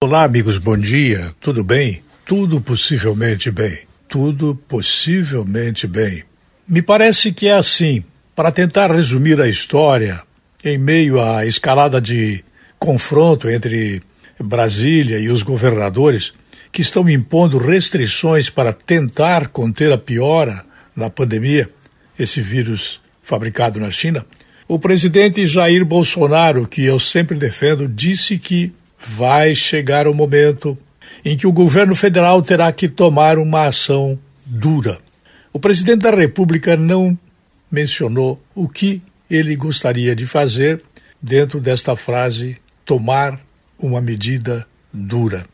Olá, amigos, bom dia. Tudo bem? Tudo possivelmente bem. Tudo possivelmente bem. Me parece que é assim. Para tentar resumir a história, em meio à escalada de confronto entre Brasília e os governadores, que estão impondo restrições para tentar conter a piora da pandemia, esse vírus fabricado na China, o presidente Jair Bolsonaro, que eu sempre defendo, disse que vai chegar o momento em que o governo federal terá que tomar uma ação dura. O presidente da República não mencionou o que ele gostaria de fazer dentro desta frase tomar uma medida dura.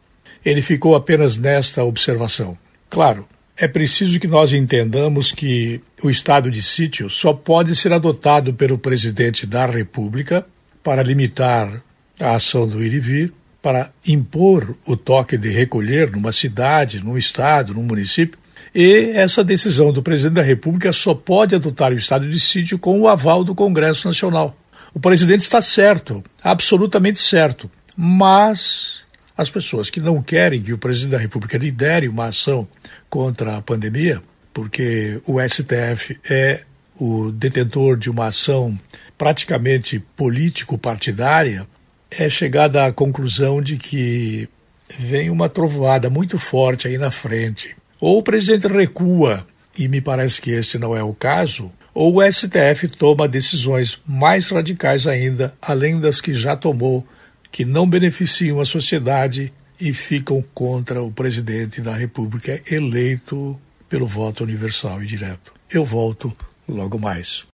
Ele ficou apenas nesta observação. Claro, é preciso que nós entendamos que o estado de sítio só pode ser adotado pelo presidente da República para limitar a ação do ir e vir, para impor o toque de recolher numa cidade, num estado, num município. E essa decisão do presidente da República só pode adotar o estado de sítio com o aval do Congresso Nacional. O presidente está certo, absolutamente certo, mas as pessoas que não querem que o presidente da República lidere uma ação contra a pandemia, porque o STF é o detentor de uma ação praticamente político-partidária, é chegada à conclusão de que vem uma trovoada muito forte aí na frente. Ou o presidente recua, e me parece que esse não é o caso, ou o STF toma decisões mais radicais ainda, além das que já tomou, que não beneficiam a sociedade e ficam contra o presidente da República eleito pelo voto universal e direto. Eu volto logo mais.